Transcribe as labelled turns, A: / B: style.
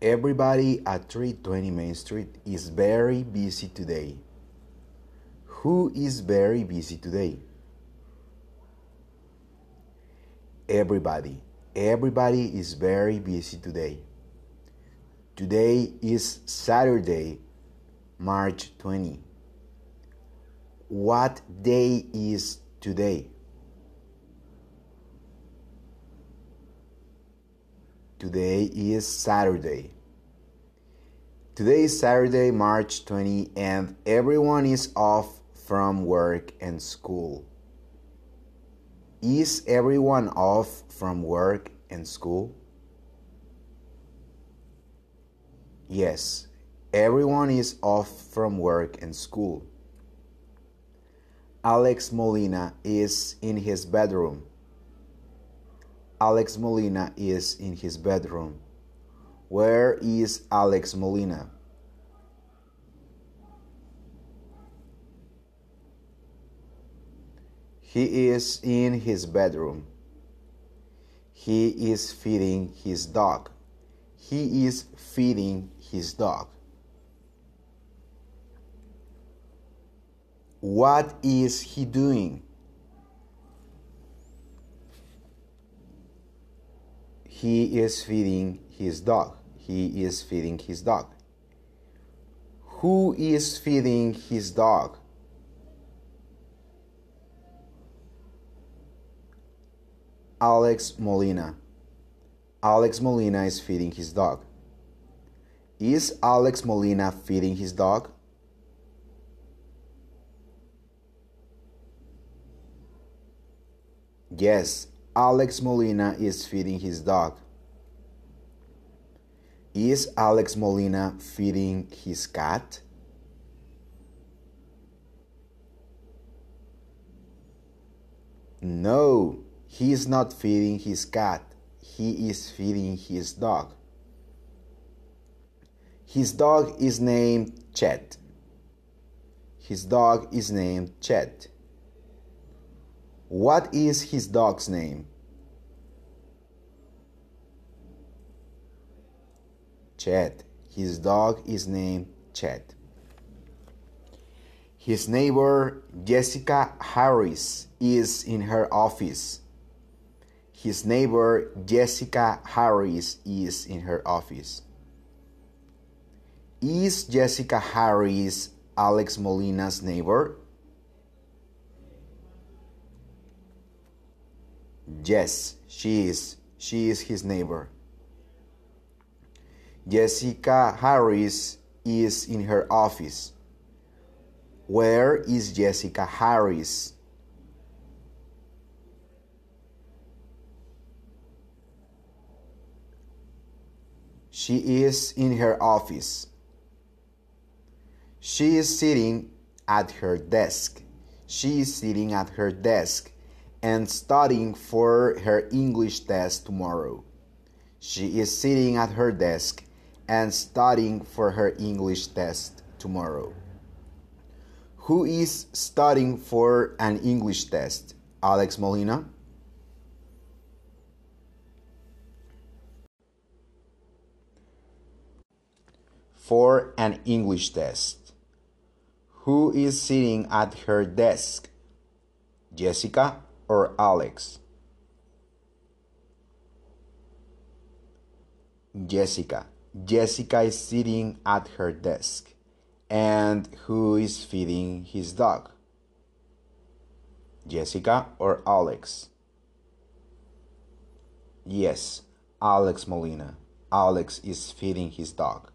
A: Everybody at 320 Main Street is very busy today. Who is very busy today? Everybody. Everybody is very busy today. Today is Saturday, March 20. What day is today? Today is Saturday. Today is Saturday, March 20, and everyone is off from work and school. Is everyone off from work and school? Yes, everyone is off from work and school. Alex Molina is in his bedroom. Alex Molina is in his bedroom. Where is Alex Molina? He is in his bedroom. He is feeding his dog. He is feeding his dog. What is he doing? He is feeding his dog. He is feeding his dog. Who is feeding his dog? Alex Molina. Alex Molina is feeding his dog. Is Alex Molina feeding his dog? Yes, Alex Molina is feeding his dog. Is Alex Molina feeding his cat? No, he is not feeding his cat. He is feeding his dog. His dog is named Chet. His dog is named Chet. What is his dog's name? Chet. His dog is named Chet. His neighbor Jessica Harris is in her office. His neighbor Jessica Harris is in her office. Is Jessica Harris Alex Molina's neighbor? Yes, she is. She is his neighbor. Jessica Harris is in her office. Where is Jessica Harris? She is in her office. She is sitting at her desk. She is sitting at her desk and studying for her English test tomorrow. She is sitting at her desk and studying for her English test tomorrow. Who is studying for an English test? Alex Molina? For an English test. Who is sitting at her desk? Jessica or Alex? Jessica. Jessica is sitting at her desk. And who is feeding his dog? Jessica or Alex? Yes, Alex Molina. Alex is feeding his dog.